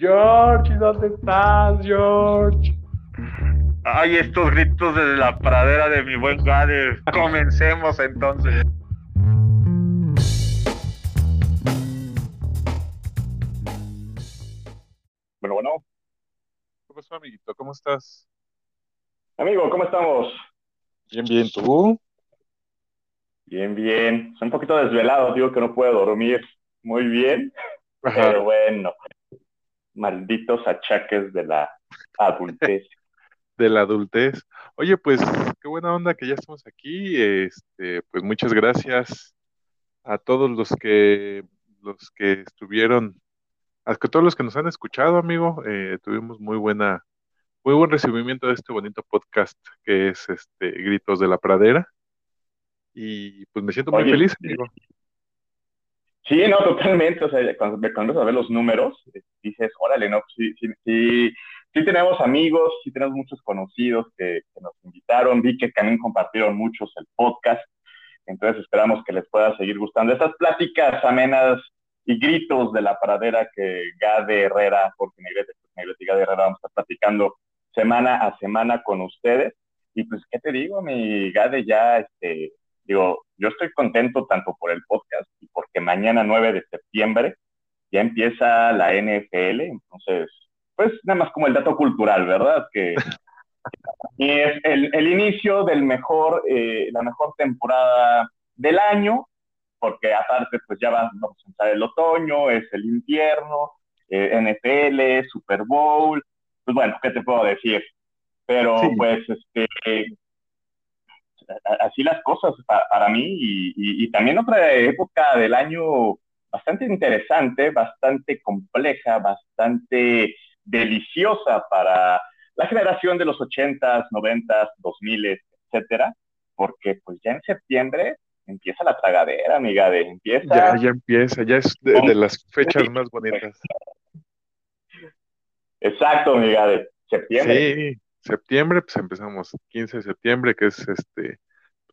George, ¿dónde estás, George? Ay, estos gritos desde la pradera de mi buen Gade. Comencemos entonces. Bueno, bueno. ¿Qué pasó, amiguito? ¿Cómo estás? Amigo, ¿cómo estamos? Bien, bien, ¿tú? Bien, bien. Soy un poquito desvelado, digo que no puedo dormir muy bien, pero bueno, malditos achaques de la adultez. de la adultez. Oye, pues qué buena onda que ya estamos aquí. Este, pues muchas gracias a todos los que los que estuvieron, a todos los que nos han escuchado, amigo. Eh, tuvimos muy buena, muy buen recibimiento de este bonito podcast que es este Gritos de la Pradera. Y pues me siento muy feliz, amigo. Sí, no, totalmente. O sea, cuando comienzas a ver los números, dices, órale, no, sí, sí, sí, sí tenemos amigos, sí tenemos muchos conocidos que, nos invitaron. Vi que también compartieron muchos el podcast. Entonces esperamos que les pueda seguir gustando estas pláticas amenas y gritos de la paradera que Gade Herrera, porque Negrete, Negrete y Gade Herrera vamos a estar platicando semana a semana con ustedes. Y pues, ¿qué te digo? Mi Gade ya, este, digo, yo estoy contento tanto por el podcast y porque mañana 9 de septiembre ya empieza la NFL, entonces, pues nada más como el dato cultural, ¿verdad? Que es el, inicio del mejor, eh, la mejor temporada del año, porque aparte pues ya va, a empezar el otoño, es el invierno, eh, NFL, Super Bowl, pues bueno, ¿qué te puedo decir? Pero pues este, así las cosas para, mí y, también otra época del año bastante interesante, bastante compleja, bastante deliciosa para la generación de los 80s, 90s, 2000 etcétera, porque pues ya en septiembre empieza la tragadera, amiga, de empieza. Ya, ya empieza, ya es de, las fechas más bonitas. Exacto, amiga, de septiembre. Sí, septiembre, pues empezamos 15 de septiembre, que es este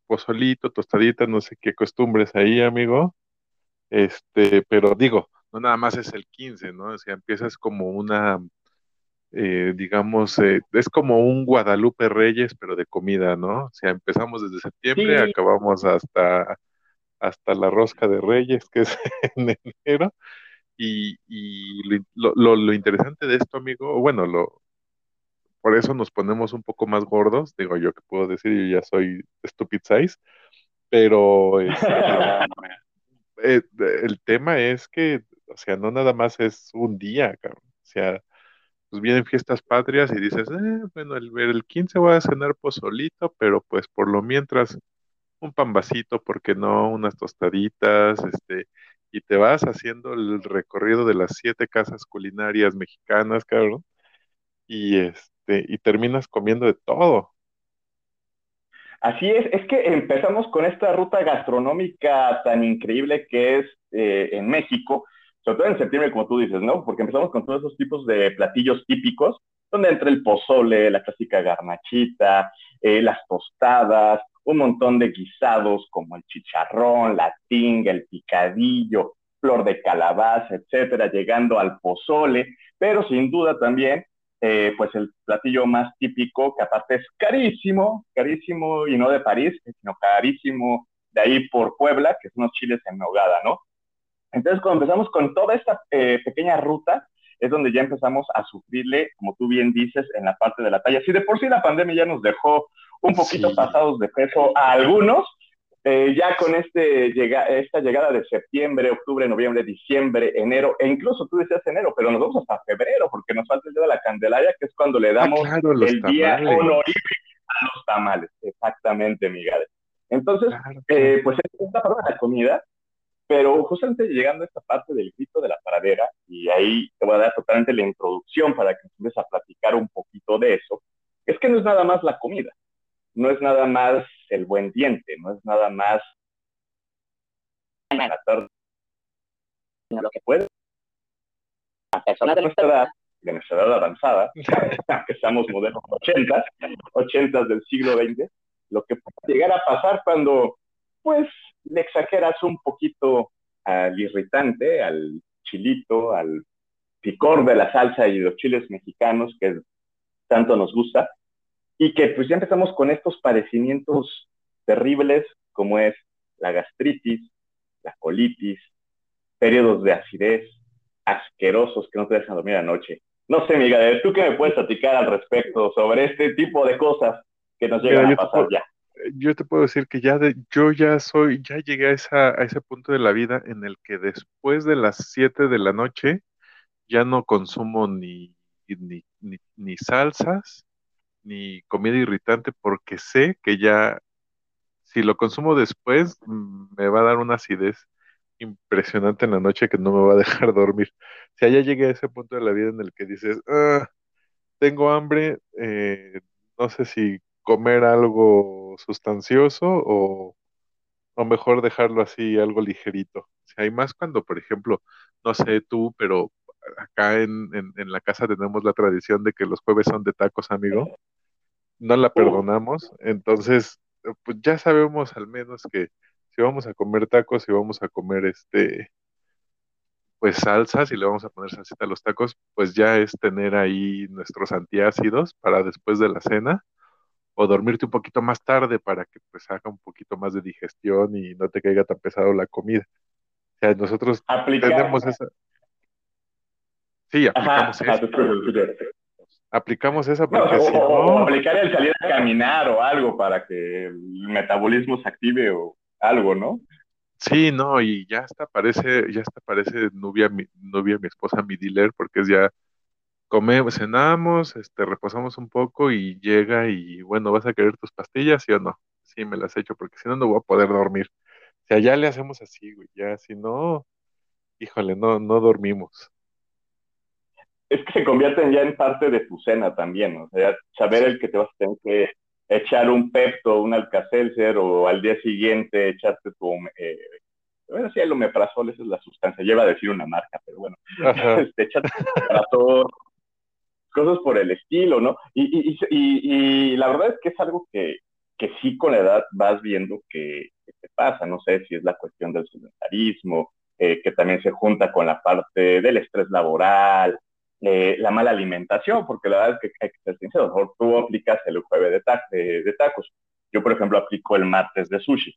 pozolito, tostadita, no sé qué costumbres ahí, amigo. Este, pero digo, no nada más es el 15, ¿no? O sea, empiezas como una, eh, digamos, eh, es como un Guadalupe Reyes, pero de comida, ¿no? O sea, empezamos desde septiembre, acabamos hasta, hasta la rosca de Reyes, que es en enero. Y, y lo, lo, lo, interesante de esto, amigo, bueno, lo, por eso nos ponemos un poco más gordos, digo yo que puedo decir, yo ya soy stupid size, pero este, eh, el tema es que, o sea, no nada más es un día, cabrón. o sea, pues vienen fiestas patrias y dices, eh, bueno, el, el 15 voy a cenar pozolito, pero pues por lo mientras un pambacito, ¿por qué no? Unas tostaditas, este, y te vas haciendo el recorrido de las siete casas culinarias mexicanas, cabrón, y este este, y terminas comiendo de todo. Así es, es que empezamos con esta ruta gastronómica tan increíble que es eh, en México, sobre todo en septiembre, como tú dices, ¿no? Porque empezamos con todos esos tipos de platillos típicos, donde entra el pozole, la clásica garnachita, eh, las tostadas, un montón de guisados como el chicharrón, la tinga, el picadillo, flor de calabaza, etcétera, llegando al pozole, pero sin duda también eh, pues el platillo más típico, que aparte es carísimo, carísimo y no de París, sino carísimo de ahí por Puebla, que son unos chiles en nogada, ¿no? Entonces, cuando empezamos con toda esta eh, pequeña ruta, es donde ya empezamos a sufrirle, como tú bien dices, en la parte de la talla. Si de por sí la pandemia ya nos dejó un poquito pasados de peso a algunos, eh, ya con este llega, esta llegada de septiembre, octubre, noviembre, diciembre, enero, e incluso tú decías enero, pero nos vamos hasta febrero, porque nos falta el día de la Candelaria, que es cuando le ah, damos el día honorífico a los tamales. Exactamente, Miguel. Entonces, eh, pues esta parte de la comida, pero justamente llegando a esta parte del grito de la paradera, y ahí te voy a dar totalmente la introducción para que empieces a platicar un poquito de eso, es que no es nada más la comida no es nada más el buen diente, no es nada más lo que puede. A personas de nuestra edad, de nuestra edad avanzada, que estamos modelos 80, 80 del siglo XX, lo que puede llegar a pasar cuando, pues, le exageras un poquito al irritante, al chilito, al picor de la salsa y los chiles mexicanos que tanto nos gusta, y que pues ya empezamos con estos padecimientos terribles como es la gastritis, la colitis, periodos de acidez asquerosos que no te dejan dormir anoche. No sé, Miguel, ¿tú qué me puedes platicar al respecto sobre este tipo de cosas que nos llegan a pasar ya? Yo te puedo decir que ya de, yo ya soy, ya llegué a, esa, a ese punto de la vida en el que después de las 7 de la noche ya no consumo ni, ni, ni salsas, ni comida irritante, porque sé que ya si lo consumo después mm, me va a dar una acidez impresionante en la noche que no me va a dejar dormir. O sea, ya llegué a ese punto de la vida en el que dices, ah, tengo hambre, eh, no sé si comer algo sustancioso o, o mejor dejarlo así, algo ligerito. O sea, hay más cuando, por ejemplo, no sé tú, pero acá en, en, la casa tenemos la tradición de que los jueves son de tacos, amigo. No la perdonamos, entonces, pues ya sabemos al menos que si vamos a comer tacos, si vamos a comer este, pues salsas y le vamos a poner salsita a los tacos, pues ya es tener ahí nuestros antiácidos para después de la cena o dormirte un poquito más tarde para que pues haga un poquito más de digestión y no te caiga tan pesado la comida. O sea, nosotros tenemos esa... Sí, aplicamos eso. Aplicamos esa porque si no... aplicar el salir a caminar o algo para que el metabolismo se active o algo, ¿no? Sí, no, y ya hasta parece, ya hasta parece novia, mi, novia, mi esposa, mi dealer, porque es ya, comemos, cenamos, este, reposamos un poco y llega y, bueno, ¿vas a querer tus pastillas, sí o no? Sí, me las he hecho, porque si no, no voy a poder dormir. O sea, ya le hacemos así, güey, ya, si no, híjole, no, no dormimos. Es que se convierten ya en parte de tu cena también, o sea, saber el que te vas a tener que echar un Pepto, un Alcacelser o al día siguiente echarte tu... Eh, bueno, sí, el omeprazol, esa es la sustancia. Lleva a decir una marca, pero bueno. Este, echarte cosas por el estilo, ¿no? Y, y, y, la verdad es que es algo que, que sí con la edad vas viendo que, te pasa. No sé si es la cuestión del sedentarismo, eh, que también se junta con la parte del estrés laboral, eh, la mala alimentación, porque la verdad es que hay que ser sincero, mejor tú aplicas el jueves de, de, tacos. Yo, por ejemplo, aplico el martes de sushi.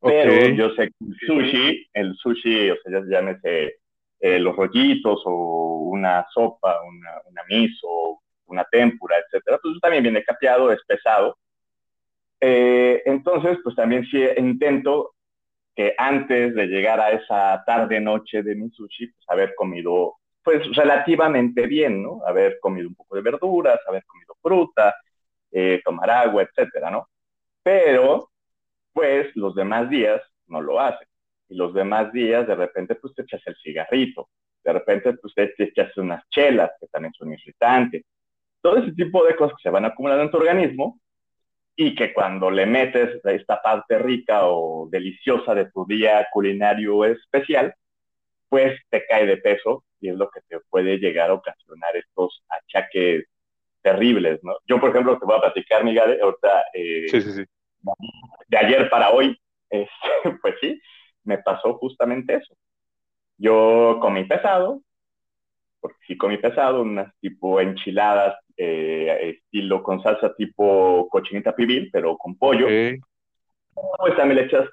Pero yo sé que el sushi, el sushi, o sea, ya llámese eh, los rollitos o una sopa, una, una miso, una tempura, etcétera, pues también viene capeado, es pesado. Eh, entonces, pues también sí intento que antes de llegar a esa tarde-noche de mi sushi, pues haber comido pues relativamente bien, ¿no? Haber comido un poco de verduras, haber comido fruta, eh, tomar agua, etcétera, ¿no? Pero, pues los demás días no lo hacen. Y los demás días, de repente, pues te echas el cigarrito, de repente, pues te, echas unas chelas, que también son irritantes. Todo ese tipo de cosas que se van acumulando en tu organismo y que cuando le metes esta parte rica o deliciosa de tu día culinario especial, pues te cae de peso y es lo que te puede llegar a ocasionar estos achaques terribles, ¿no? Yo, por ejemplo, te voy a platicar, Miguel, ahorita, eh, sí, sí, sí. de ayer para hoy, pues sí, me pasó justamente eso. Yo comí pesado, porque sí comí pesado, unas tipo enchiladas, eh, estilo con salsa tipo cochinita pibil, pero con pollo. Pues también le echas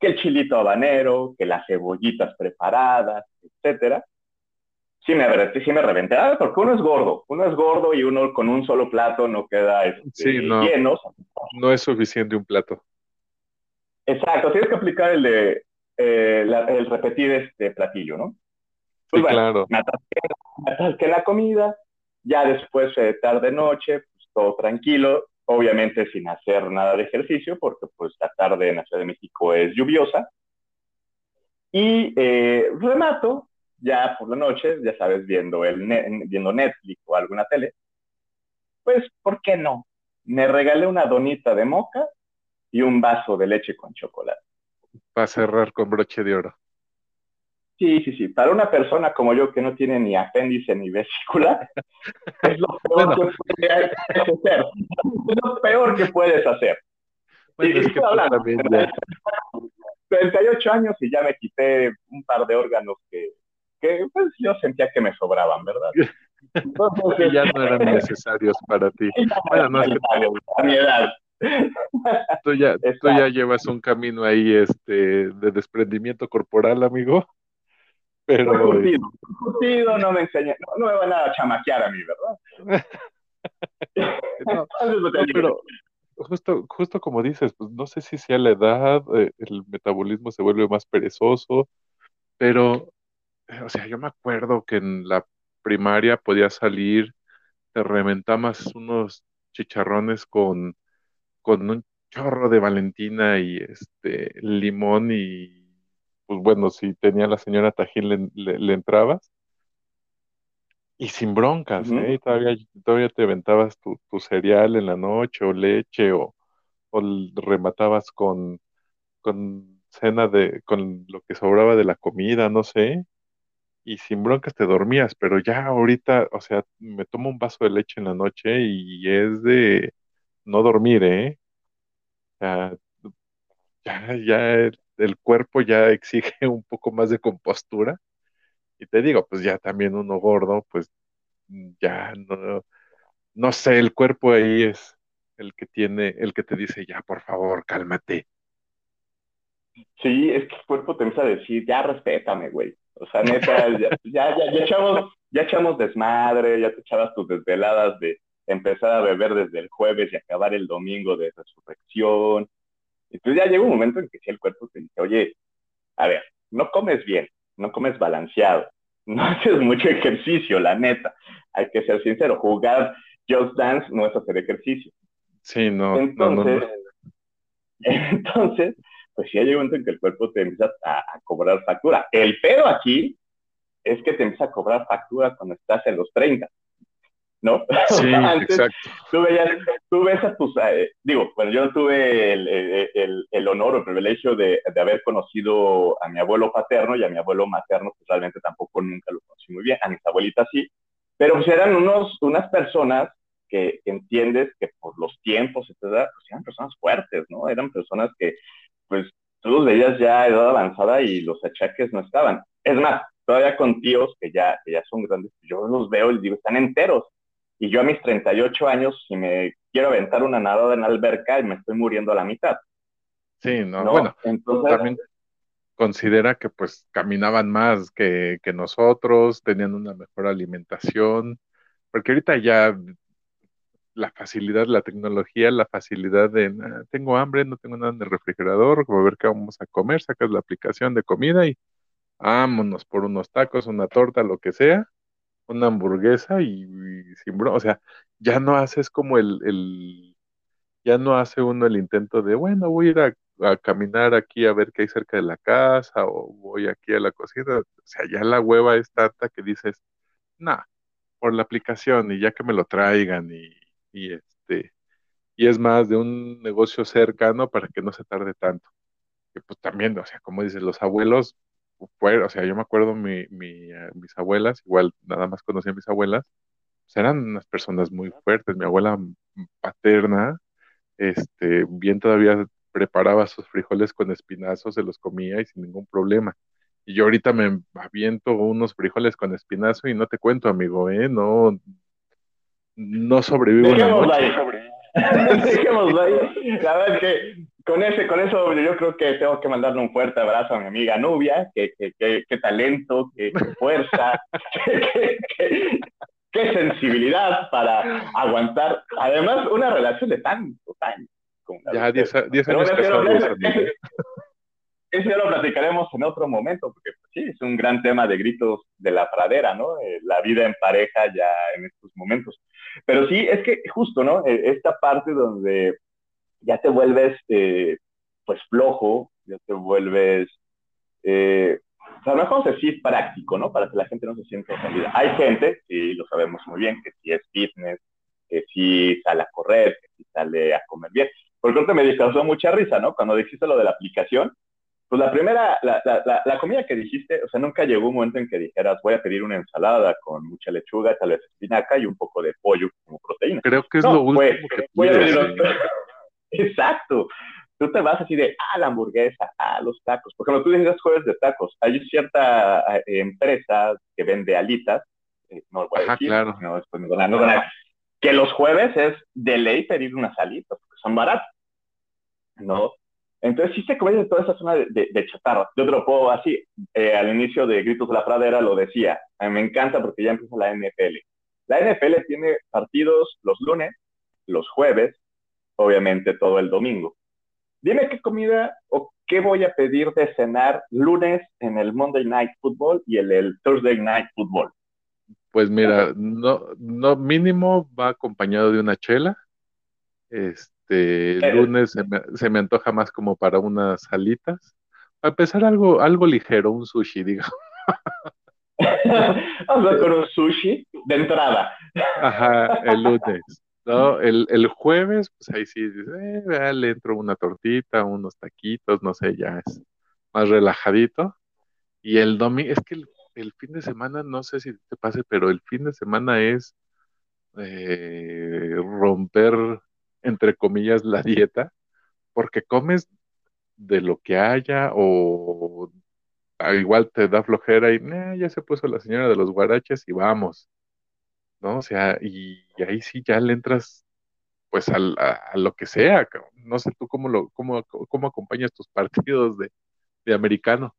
que el chilito habanero, que las cebollitas preparadas, etcétera sí me, sí me reventé, ah, porque uno es gordo, uno es gordo y uno con un solo plato no queda este, no, lleno. No es suficiente un plato. Exacto, tienes que aplicar el de eh, el repetir este platillo, ¿no? Pues sí, claro. Me atasqué, la comida, ya después de tarde noche, pues todo tranquilo, obviamente sin hacer nada de ejercicio, porque pues la tarde en la Ciudad de México es lluviosa. Y eh, remato ya por la noche, ya sabes, viendo, el viendo Netflix o alguna tele, pues, ¿por qué no? Me regalé una donita de moca y un vaso de leche con chocolate. Para cerrar con broche de oro. Sí, sí, sí. Para una persona como yo que no tiene ni apéndice ni vesícula, es lo peor que puedes hacer. Es lo peor que puedes hacer. Bueno, es que 38 años y ya me quité un par de órganos que que pues yo sentía que me sobraban, ¿verdad? Entonces, ya no eran necesarios para ti. Bueno, no es que... A mi edad. Tú ya, tú ya llevas un camino ahí este, de desprendimiento corporal, amigo. Pero. Curtido, curtido, no me enseña, no, me van a chamaquear a mí, ¿verdad? no, pero justo, justo como dices, pues no sé si sea la edad, eh, el metabolismo se vuelve más perezoso, pero, o sea, yo me acuerdo que en la primaria podía salir, te reventabas unos chicharrones con, con un chorro de Valentina y este limón y pues bueno, si tenía la señora Tajín le, entrabas. Y sin broncas, ¿eh? todavía, todavía te aventabas tu, cereal en la noche o leche o, rematabas con, con cena de, con lo que sobraba de la comida, no sé, y sin broncas te dormías, pero ya ahorita, o sea, me tomo un vaso de leche en la noche y es de no dormir, ¿eh? ya, ya el, cuerpo ya exige un poco más de compostura. Y te digo, pues ya también uno gordo, pues ya no, no sé, el cuerpo ahí es el que tiene, el que te dice, ya, por favor, cálmate. Sí, es que el cuerpo te empieza a decir, ya respétame, güey. O sea, neta, ya, ya, ya, echamos, ya echamos desmadre, ya te echabas tus desveladas de empezar a beber desde el jueves y acabar el domingo de resurrección. Entonces ya llega un momento en que si el cuerpo te dice, oye, a ver, no comes bien, no comes balanceado, no haces mucho ejercicio, la neta. Hay que ser sincero, jugar Just Dance no es hacer ejercicio. Sí, no. Entonces, entonces pues ya llega un momento en que el cuerpo te empieza a, a, cobrar factura. El pedo aquí es que te empieza a cobrar factura cuando estás en los 30. ¿no? Sí, exacto. Tú, tú ves a tus, eh, digo, bueno, yo tuve el, el, el, honor o el privilegio de, de, haber conocido a mi abuelo paterno y a mi abuelo materno, pues realmente tampoco nunca lo conocí muy bien, a mis abuelitas sí, pero pues eran unos, unas personas que, entiendes que por los tiempos, etcétera, pues eran personas fuertes, ¿no? Eran personas que, pues, tú los veías ya a edad avanzada y los achaques no estaban. Es más, todavía con tíos que ya, que ya son grandes, yo los veo y digo, están enteros, y yo a mis 38 años, si me quiero aventar una nadada en alberca, me estoy muriendo a la mitad. Sí, no, bueno, Entonces, también considera que pues caminaban más que, que nosotros, tenían una mejor alimentación, porque ahorita ya la facilidad, la tecnología, la facilidad de tengo hambre, no tengo nada en el refrigerador, a ver qué vamos a comer, sacas la aplicación de comida y vámonos por unos tacos, una torta, lo que sea, una hamburguesa y, sin broma, o sea, ya no haces como el, el, ya no hace uno el intento de, bueno, voy a ir a, caminar aquí a ver qué hay cerca de la casa o voy aquí a la cocina, o sea, ya la hueva es tanta que dices, nada, por la aplicación y ya que me lo traigan y, y este, y es más de un negocio cercano para que no se tarde tanto. Que pues también, o sea, como dices, los abuelos o sea, yo me acuerdo mi, eh, mis abuelas, igual nada más conocí a mis abuelas, pues eran unas personas muy fuertes. Mi abuela paterna, este, bien todavía preparaba sus frijoles con espinazos, se los comía y sin ningún problema. Y yo ahorita me aviento unos frijoles con espinazo y no te cuento, amigo, ¿eh? No, no sobrevivo una noche. Dejémoslo ahí. La verdad es que con, ese, con eso yo creo que tengo que mandarle un fuerte abrazo a mi amiga Nubia, que, que, talento, qué fuerza, qué sensibilidad para aguantar, además, una relación de tanto años. Ya 10 años casados, Eso ya lo platicaremos en otro momento, porque pues, sí, es un gran tema de gritos de la pradera, ¿no? Eh, la vida en pareja ya en estos momentos. Pero sí, es que justo, ¿no? E, esta parte donde ya te vuelves, eh, pues, flojo, ya te vuelves, eh, o sea, no vamos a decir práctico, ¿no? Para que la gente no se sienta ofendida. Hay gente, y lo sabemos muy bien, que sí es fitness, que sí sale a correr, que sí sale a comer bien. Por tanto, me causó mucha risa, ¿no? Cuando dijiste lo de la aplicación, pues la primera, la, la, la, comida que dijiste, o sea, nunca llegó un momento en que dijeras, voy a pedir una ensalada con mucha lechuga, tal vez espinaca y un poco de pollo como proteína. Creo que es lo último que voy a pedir Exacto. tú te vas así de, ah, la hamburguesa, ah, los tacos. Por ejemplo, tú dices jueves de tacos. Hay cierta eh, empresa que vende alitas, eh, no voy a decir, claro. no, después me van a, que los jueves es de ley pedir unas alitas, porque son baratas, ¿no? Entonces sí se come toda esa zona de, de, chatarra. Yo te lo puedo así, eh, al inicio de Gritos de la Pradera lo decía, a mí me encanta porque ya empieza la NFL. La NFL tiene partidos los lunes, los jueves, obviamente todo el domingo. Dime qué comida o qué voy a pedir de cenar lunes en el Monday Night Football y el, el Thursday Night Football. Pues mira, no, no mínimo va acompañado de una chela. Este, el lunes se me, se me, antoja más como para unas alitas. A empezar algo, algo ligero, un sushi, digo. Vamos con un sushi de entrada. Ajá, el lunes. ¿no? El, el jueves, pues ahí sí, eh, le entro una tortita, unos taquitos, no sé, ya es más relajadito. Y el domingo, es que el, fin de semana, no sé si te pase, pero el fin de semana es eh, romper, entre comillas, la dieta, porque comes de lo que haya o igual te da flojera y ya se puso la señora de los guaraches y vamos. ¿no? O sea, y, ahí sí ya le entras pues a, lo que sea, no sé tú cómo, lo, cómo, cómo acompañas tus partidos de, americano.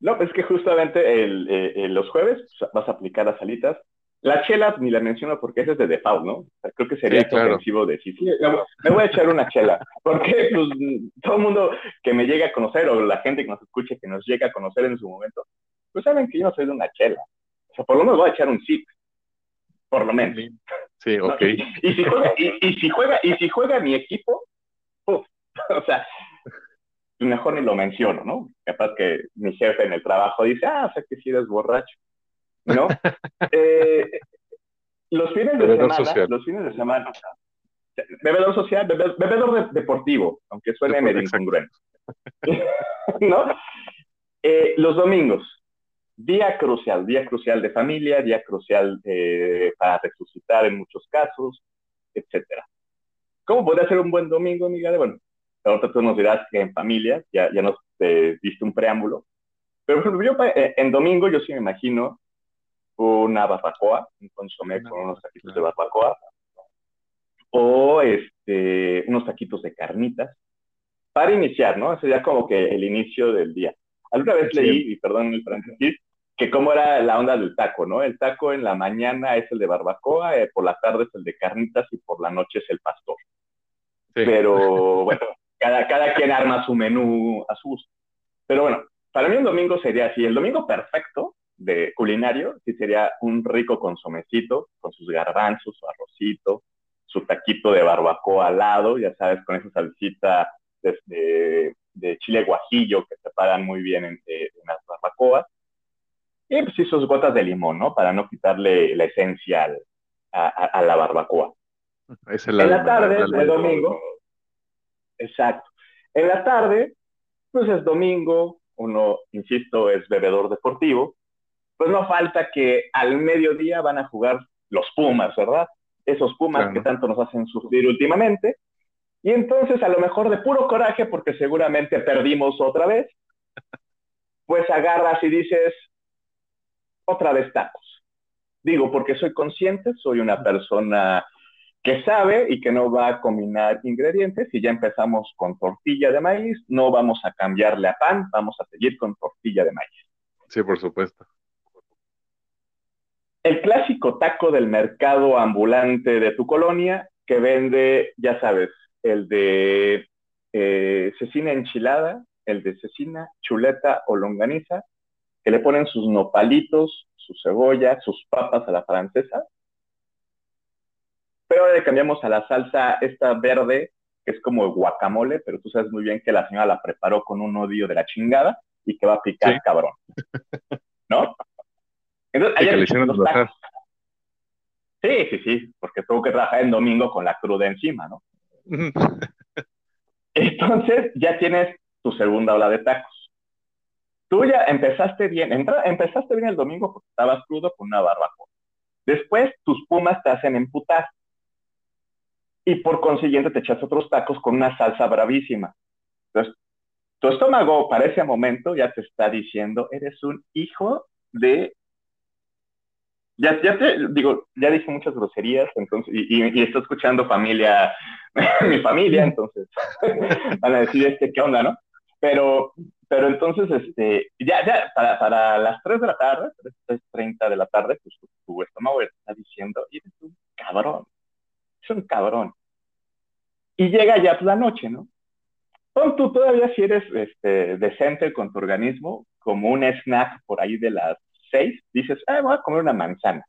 No, es que justamente el, eh, los jueves vas a aplicar las salitas. La chela ni la menciono porque esa es de default, ¿no? creo que sería sí, decir, sí, me voy a echar una chela. Porque pues, todo el mundo que me llega a conocer o la gente que nos escuche, que nos llega a conocer en su momento, pues saben que yo no soy de una chela. O sea, por lo menos voy a echar un sip por lo menos. Sí, ok. Y, si juega, y, si juega, y si juega mi equipo, o sea, mejor ni lo menciono, ¿no? Capaz que mi jefe en el trabajo dice, ah, o sea que si eres borracho, ¿no? eh, los fines de semana, los fines de semana, bebedor social, bebedor, deportivo, aunque suene medio incongruente, ¿no? Eh, los domingos, día crucial, día crucial de familia, día crucial eh, para resucitar en muchos casos, etcétera. ¿Cómo podría ser un buen domingo, Miguel? Bueno, ahorita tú nos dirás que en familia, ya, ya nos eh, diste un preámbulo, pero por ejemplo, yo eh, en domingo yo sí me imagino una barbacoa, un consomé con unos taquitos de barbacoa, o este, unos taquitos de carnitas, para iniciar, ¿no? Sería como que el inicio del día. Alguna vez leí, y perdón el paréntesis, que cómo era la onda del taco, ¿no? El taco en la mañana es el de barbacoa, eh, por la tarde es el de carnitas y por la noche es el pastor. Pero bueno, cada, cada quien arma su menú a su gusto. Pero bueno, para mí un domingo sería así. El domingo perfecto de culinario, sí sería un rico consomecito con sus garbanzos, su arrocito, su taquito de barbacoa al lado, ya sabes, con esa salsita de, de, chile guajillo que se pagan muy bien en, eh, en las barbacoas y pues sí, sus gotas de limón, ¿no? Para no quitarle la esencia a, la barbacoa. en la tarde, el domingo. Exacto. En la tarde, pues es domingo, uno, insisto, es bebedor deportivo, pues no falta que al mediodía van a jugar los Pumas, ¿verdad? Esos Pumas que tanto nos hacen sufrir últimamente. Y entonces, a lo mejor de puro coraje, porque seguramente perdimos otra vez, pues agarras y dices, otra vez tacos. Digo, porque soy consciente, soy una persona que sabe y que no va a combinar ingredientes. y ya empezamos con tortilla de maíz, no vamos a cambiarle a pan, vamos a seguir con tortilla de maíz. Sí, por supuesto. El clásico taco del mercado ambulante de tu colonia que vende, ya sabes, el de eh, cecina enchilada, el de cecina, chuleta o longaniza, que le ponen sus nopalitos, su cebolla, sus papas a la francesa. Pero ahora le cambiamos a la salsa esta verde, que es como guacamole, pero tú sabes muy bien que la señora la preparó con un odio de la chingada y que va a picar cabrón. ¿No? Entonces, Sí, sí, sí, porque tuvo que trabajar en domingo con la cruda encima, ¿no? Entonces ya tienes tu segunda ola de tacos. Tú ya empezaste bien, empezaste bien el domingo porque estabas crudo con una barbacoa. Después tus pumas te hacen emputar. y por consiguiente te echas otros tacos con una salsa bravísima. Entonces, tu estómago para ese momento ya te está diciendo, eres un hijo de... Ya, ya te digo, ya dije muchas groserías, entonces, y, y, estoy escuchando familia, mi familia, entonces van a decir, este, ¿qué onda, no? Pero, pero entonces, este, ya, ya, para, para las 3 de la tarde, 3.30 de la tarde, pues tu, tu estómago está diciendo, eres un cabrón, es un cabrón. Y llega ya la noche, ¿no? Pon tú todavía si eres este, decente con tu organismo, como un snack por ahí de las seis, dices, ah, voy a comer una manzana,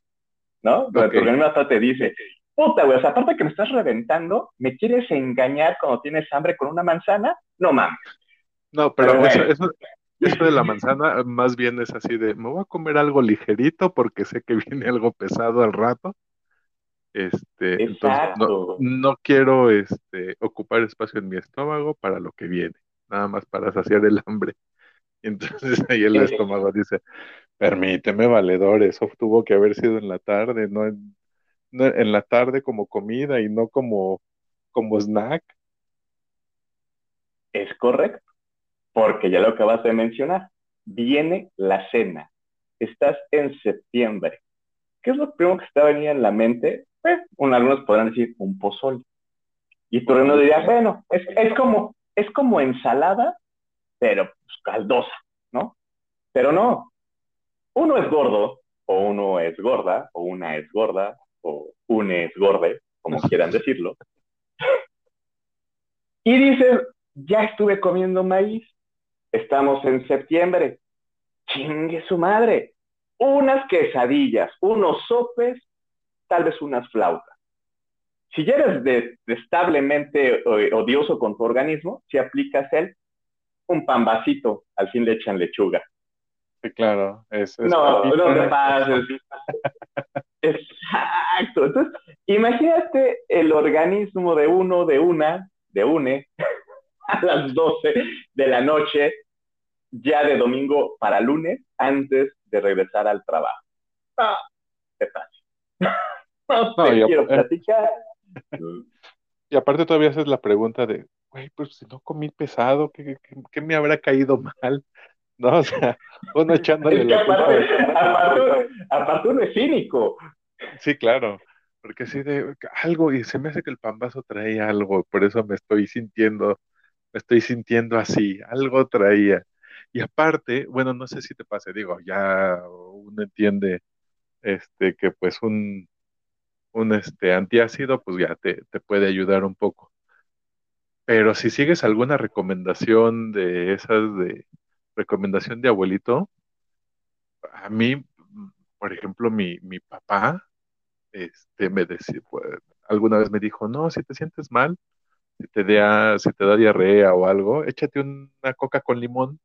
¿no? Pero tu organismo hasta te dice, puta, güey, o sea, aparte que me estás reventando, ¿me quieres engañar cuando tienes hambre con una manzana? No mames. No, pero, eso, eso, eso, de la manzana más bien es así de, me voy a comer algo ligerito porque sé que viene algo pesado al rato este, entonces no, quiero este, ocupar espacio en mi estómago para lo que viene, nada más para saciar el hambre. entonces ahí el estómago dice, permíteme, valedor, eso tuvo que haber sido en la tarde, no en, en la tarde como comida y no como, como snack. Es correcto, porque ya lo acabas de mencionar, viene la cena, estás en septiembre. ¿Qué es lo primero que está venía en la mente? pues, algunos podrán decir un pozole. Y tu reino diría, bueno, es, es, como, es como ensalada, pero pues, caldosa, ¿no? Pero no, uno es gordo, o uno es gorda, o una es gorda, o un es gorde, como quieran decirlo. Y dices, ya estuve comiendo maíz, estamos en septiembre, chingue su madre, unas quesadillas, unos sopes tal vez unas flautas. Si ya eres de, establemente eh, odioso con tu organismo, si aplicas el un pan vasito, al fin le echan lechuga. Sí, claro. Es, no, no te pases. Exacto. Entonces, imagínate el organismo de uno, de una, de une, a las 12 de la noche, ya de domingo para lunes, antes de regresar al trabajo. Ah, qué pasa. No, y quiero platicar. Y aparte todavía haces la pregunta de, güey, pues si no comí pesado, ¿qué, qué, me habrá caído mal? ¿No? O sea, uno echándole la aparte, aparte, uno es cínico. Sí, claro. Porque así de algo, y se me hace que el pambazo trae algo, por eso me estoy sintiendo, me estoy sintiendo así, algo traía. Y aparte, bueno, no sé si te pase, digo, ya uno entiende este que pues un, un este, antiácido, pues ya te, puede ayudar un poco. Pero si sigues alguna recomendación de esas de recomendación de abuelito, a mí, por ejemplo, mi, mi papá, este, me decía, pues, alguna vez me dijo, no, si te sientes mal, si te da, si te da diarrea o algo, échate una coca con limón.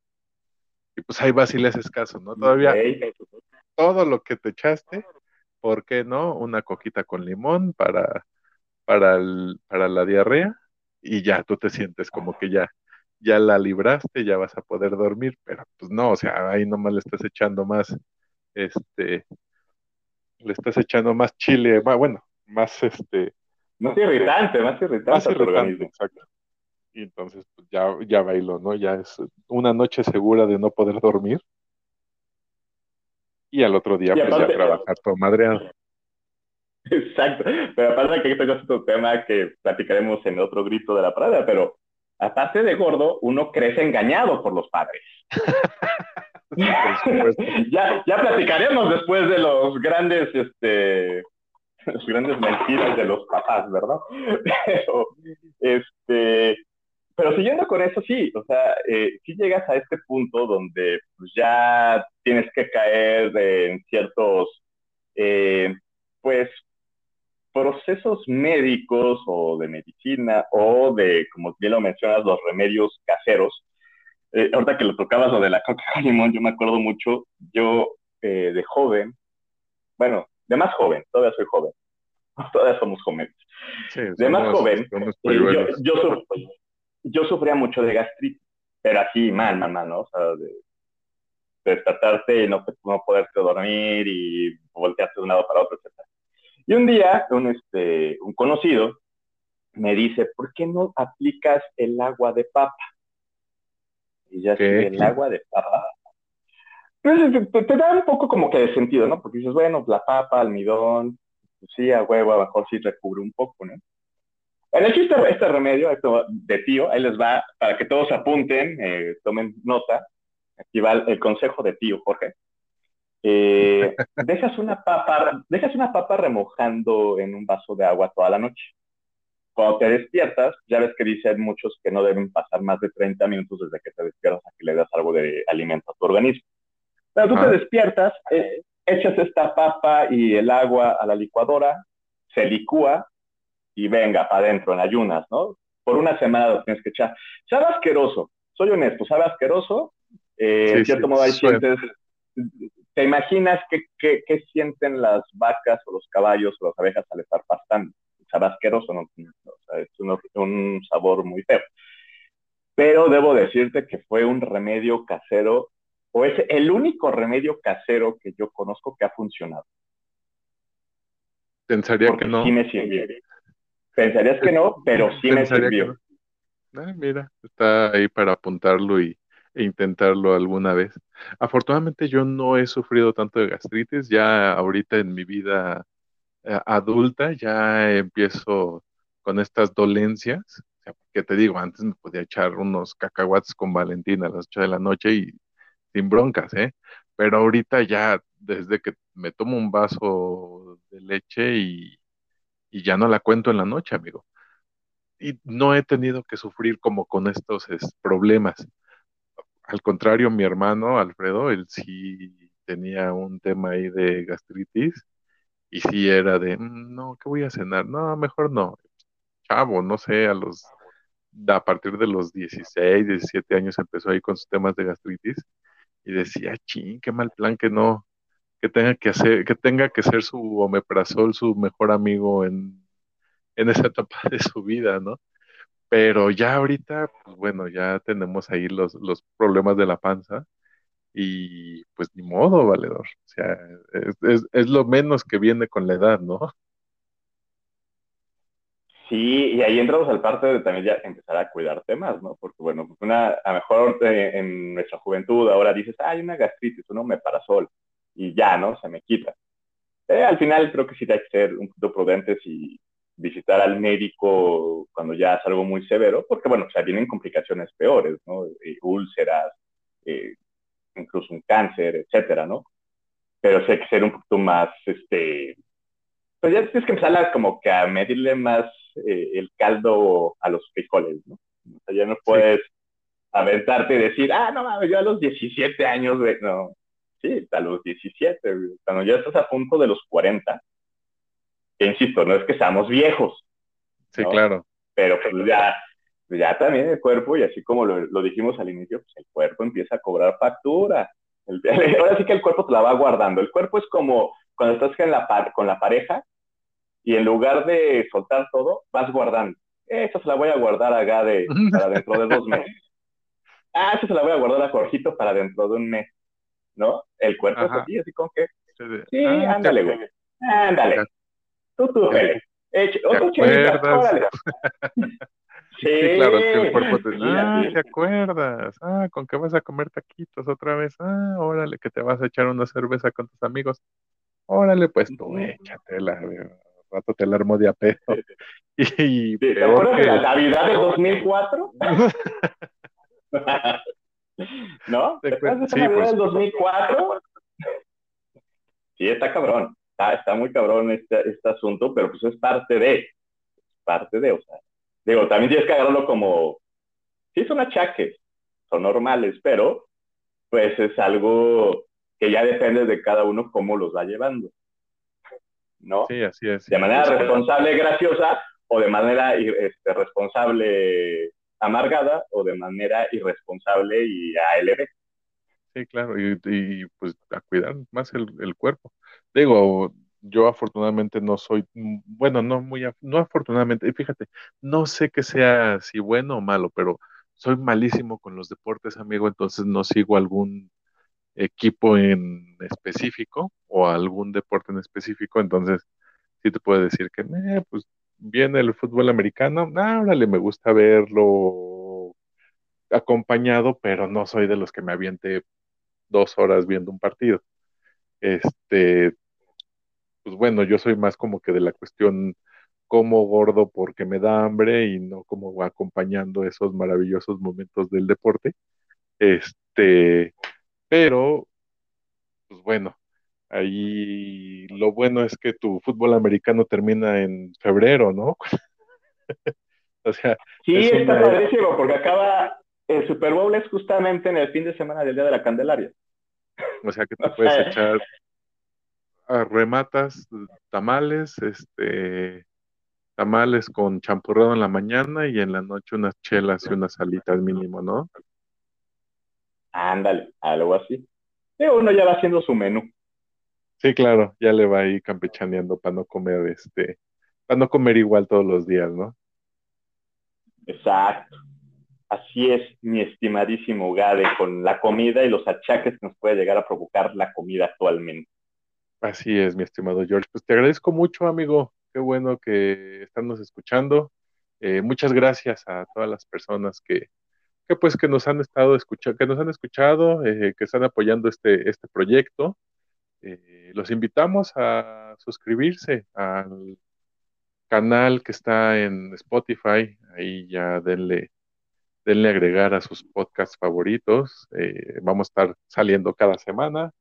Y pues ahí vas y le haces caso, ¿no? Todavía todo lo que te echaste, ¿por qué no? Una coquita con limón para, para, para la diarrea y ya tú te sientes como que ya, ya la libraste, ya vas a poder dormir, pero pues no, o sea, ahí nomás le estás echando más, este, le estás echando más chile, bueno, más este... Más irritante, más irritante. Más irritante, exacto. Y entonces pues, ya, ya bailo, ¿no? Ya es una noche segura de no poder dormir y al otro día pues ya trabajar todo madreado. Exacto, pero aparte que este es otro tema que platicaremos en otro grito de la Prada, pero aparte de gordo, uno crece engañado por los padres. ya, ya platicaremos después de los grandes, este, los grandes mentiras de los papás, ¿verdad? Pero, este, pero siguiendo con eso, sí, o sea, eh, si llegas a este punto donde pues, ya tienes que caer en ciertos, eh, pues, procesos médicos o de medicina o de, como bien lo mencionas, los remedios caseros. Eh, ahorita que lo tocabas lo de la coca con limón, yo me acuerdo mucho, yo eh, de joven, bueno, de más joven, todavía soy joven, todavía somos jóvenes. de más joven, yo, yo, yo sufría mucho de gastritis, pero así mal, mal, mal, ¿no? O sea, de, despertarte y no, no poderte dormir y voltearte de un lado para otro, etc. Y un día, un, este, un conocido me dice, ¿por qué no aplicas el agua de papa? Y ya sé, el agua de papa. Pues, te, da un poco como que de sentido, ¿no? Porque dices, bueno, la papa, almidón, pues sí, a huevo, a mejor sí recubre un poco, ¿no? En el chiste, este remedio esto de tío, ahí les va, para que todos apunten, eh, tomen nota. Aquí va el, consejo de tío, Jorge. Eh, dejas, una papa, dejas una papa remojando en un vaso de agua toda la noche. Cuando te despiertas, ya ves que dicen muchos que no deben pasar más de 30 minutos desde que te despiertas a que le das algo de alimento a tu organismo. Pero tú te despiertas, eh, echas esta papa y el agua a la licuadora, se licúa y venga para adentro en ayunas, ¿no? Por una semana lo tienes que echar. Sabe asqueroso, soy honesto, sabe asqueroso. Eh, en cierto modo hay sientes, ¿te imaginas qué, qué, sienten las vacas o los caballos o las abejas al estar pastando? Sabe asqueroso, ¿no? O sea, es un, un sabor muy feo. Pero debo decirte que fue un remedio casero o es el único remedio casero que yo conozco que ha funcionado. Pensaría que no. Sí me sirvió. Pensarías que no, pero sí me sirvió. Ah, mira, está ahí para apuntarlo y, e intentarlo alguna vez. Afortunadamente yo no he sufrido tanto de gastritis, ya ahorita en mi vida eh, adulta ya empiezo con estas dolencias. que te digo, antes me podía echar unos cacahuates con Valentina a las 8 de la noche y sin broncas, ¿eh? Pero ahorita ya, desde que me tomo un vaso de leche y, ya no la cuento en la noche, amigo. Y no he tenido que sufrir como con estos problemas. Al contrario, mi hermano Alfredo, él sí tenía un tema ahí de gastritis y sí era de, mm, no, ¿qué voy a cenar? No, mejor no. Chavo, no sé, a los, a partir de los 16, 17 años empezó ahí con sus temas de gastritis y decía, ching, qué mal plan que no, que tenga que hacer, que tenga que ser su omeprazol su mejor amigo en, en esa etapa de su vida, ¿no? Pero ya ahorita, pues bueno, ya tenemos ahí los, los problemas de la panza y pues ni modo, valedor. O sea, es, es lo menos que viene con la edad, ¿no? Sí, y ahí entramos al parte de también ya empezar a cuidarte más, ¿no? Porque, bueno, una, a lo mejor eh, en nuestra juventud ahora dices, hay una gastritis, uno me sol y ya, ¿no? Se me quita. Eh, al final creo que sí hay que ser un poquito prudentes y visitar al médico cuando ya es algo muy severo, porque, bueno, o sea, vienen complicaciones peores, ¿no? Eh, úlceras, incluso un cáncer, etcétera, ¿no? Pero sí hay que ser un poquito más, este, pues ya tienes que empezar a, como que a medirle más eh, el caldo a los frijoles, ¿no? O sea, ya no puedes aventarte y decir, ah, no mames, yo a los 17 años, güey, no. Sí, a los 17, cuando ya estás a punto de los 40, que insisto, no es que seamos viejos. Sí, claro. Pero pues ya, ya también el cuerpo, y así como lo, lo dijimos al inicio, pues el cuerpo empieza a cobrar factura. ahora sí que el cuerpo te la va guardando. El cuerpo es como cuando estás en la con la pareja y en lugar de soltar todo, vas guardando. Esa se la voy a guardar a Gade para dentro de dos meses. Ah, esa se la voy a guardar a Jorgito para dentro de un mes. ¿No? El cuerpo es así, así como que. Sí, ah, ándale, güey. Ándale. Tú, tú, Félix. O tú, chelita, órale. Sí, sí, claro, es que el cuerpo te dice, ah, ¿te acuerdas? Ah, ¿con qué vas a comer taquitos otra vez? Ah, órale, que te vas a echar una cerveza con tus amigos. Órale, pues tú, échatela, rato te la armo de apeto. Y, ¿Te acuerdas de la Navidad de 2004? ¿No? ¿Te acuerdas de la Navidad pues. del 2004? Sí, está cabrón. Está, está muy cabrón este, este asunto, pero pues es parte de. Parte de, o sea. Digo, también tienes que agarrarlo como. Sí, son achaques, son normales, pero pues es algo que ya depende de cada uno cómo los va llevando. ¿no? Sí, así es. De manera responsable, graciosa, o de manera este, responsable, amargada, o de manera irresponsable y ALB. Sí, claro, y, pues a cuidar más el, cuerpo. Digo, yo afortunadamente no soy, bueno, no muy, no afortunadamente, fíjate, no sé que sea si bueno o malo, pero soy malísimo con los deportes, amigo, entonces no sigo algún equipo en específico o algún deporte en específico, entonces sí te puedo decir que, eh, pues viene el fútbol americano, ah, me gusta verlo acompañado, pero no soy de los que me aviente dos horas viendo un partido. Este, pues bueno, yo soy más como que de la cuestión como gordo porque me da hambre y no como acompañando esos maravillosos momentos del deporte. Este, pero, pues bueno, ahí lo bueno es que tu fútbol americano termina en febrero, ¿no? o sea, sí, está padrísimo porque acaba el Super Bowl es justamente en el fin de semana del Día de la Candelaria. O sea que te puedes echar rematas tamales, este tamales con champurrado en la mañana y en la noche unas chelas y unas salitas mínimo, ¿no? Ándale, algo así. Y uno ya va haciendo su menú. Sí, claro, ya le va ahí campechaneando para no comer este, para no comer igual todos los días, ¿no? Exacto. Así es, mi estimadísimo Gade, con la comida y los achaques que nos puede llegar a provocar la comida actualmente. Así es, mi estimado George. Pues te agradezco mucho, amigo. Qué bueno que estamos escuchando. Eh, muchas gracias a todas las personas que, que pues que nos han estado escuchando, que nos han escuchado, eh, que están apoyando este, este proyecto. Eh, los invitamos a suscribirse al canal que está en Spotify. Ahí ya denle, denle agregar a sus podcasts favoritos. vamos a estar saliendo cada semana.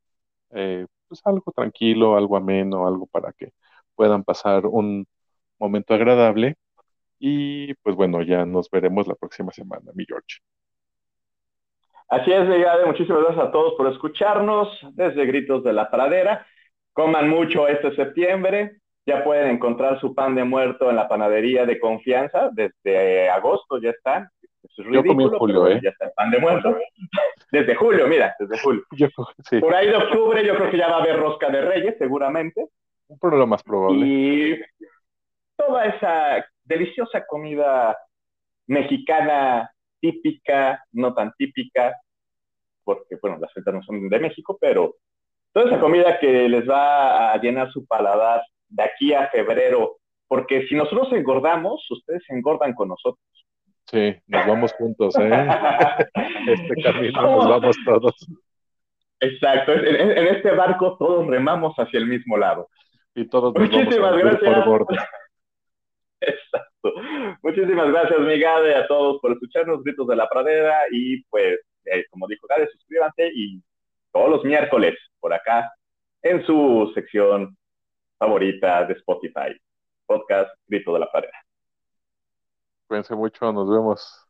pues algo tranquilo, algo ameno, algo para que puedan pasar un momento agradable. Y pues bueno, ya nos veremos la próxima semana, mi George. Así es, Miguel. Muchísimas gracias a todos por escucharnos desde Gritos de la Pradera. Coman mucho este septiembre. Ya pueden encontrar su pan de muerto en la panadería de confianza. Desde agosto ya está. Yo comí en julio, ¿eh? Ya está el pan de muerto. Desde julio, mira, desde julio. Por ahí de octubre yo creo que ya va a haber rosca de reyes, seguramente. Por lo más probable. Y toda esa deliciosa comida mexicana típica, no tan típica, porque, bueno, las fechas no son de México, pero toda esa comida que les va a llenar su paladar de aquí a febrero, porque si nosotros engordamos, ustedes engordan con nosotros. Sí, nos vamos juntos, ¿eh? este camino nos vamos todos. Exacto, en, este barco todos remamos hacia el mismo lado. Y todos Muchísimas gracias. Exacto. Muchísimas gracias, mi Gade, a todos por escucharnos, Gritos de la Pradera. Y pues, eh, como dijo Gade, suscríbanse y todos los miércoles por acá en su sección favorita de Spotify, podcast Gritos de la Pradera. Cuídense mucho, nos vemos.